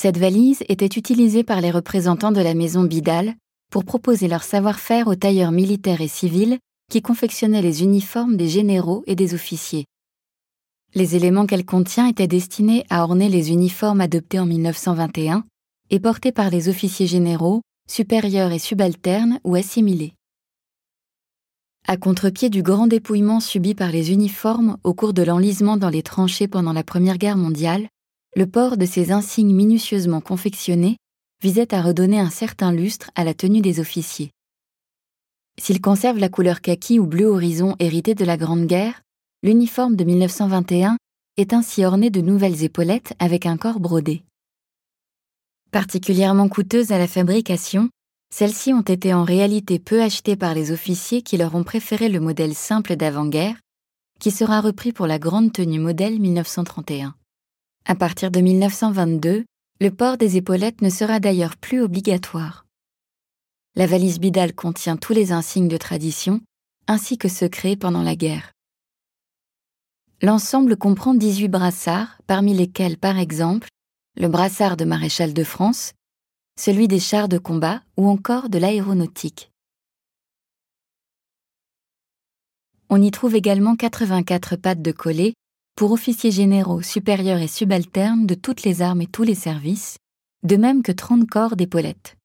Cette valise était utilisée par les représentants de la maison Bidal pour proposer leur savoir-faire aux tailleurs militaires et civils qui confectionnaient les uniformes des généraux et des officiers. Les éléments qu'elle contient étaient destinés à orner les uniformes adoptés en 1921 et portés par les officiers généraux, supérieurs et subalternes ou assimilés. À contre-pied du grand dépouillement subi par les uniformes au cours de l'enlisement dans les tranchées pendant la Première Guerre mondiale, le port de ces insignes minutieusement confectionnés visait à redonner un certain lustre à la tenue des officiers. S'il conserve la couleur kaki ou bleu horizon héritée de la Grande Guerre, l'uniforme de 1921 est ainsi orné de nouvelles épaulettes avec un corps brodé. Particulièrement coûteuses à la fabrication, celles-ci ont été en réalité peu achetées par les officiers qui leur ont préféré le modèle simple d'avant-guerre, qui sera repris pour la grande tenue modèle 1931. À partir de 1922, le port des épaulettes ne sera d'ailleurs plus obligatoire. La valise Bidal contient tous les insignes de tradition, ainsi que ceux créés pendant la guerre. L'ensemble comprend 18 brassards, parmi lesquels, par exemple, le brassard de maréchal de France, celui des chars de combat ou encore de l'aéronautique. On y trouve également 84 pattes de collet pour officiers généraux, supérieurs et subalternes de toutes les armes et tous les services, de même que 30 corps d'épaulettes.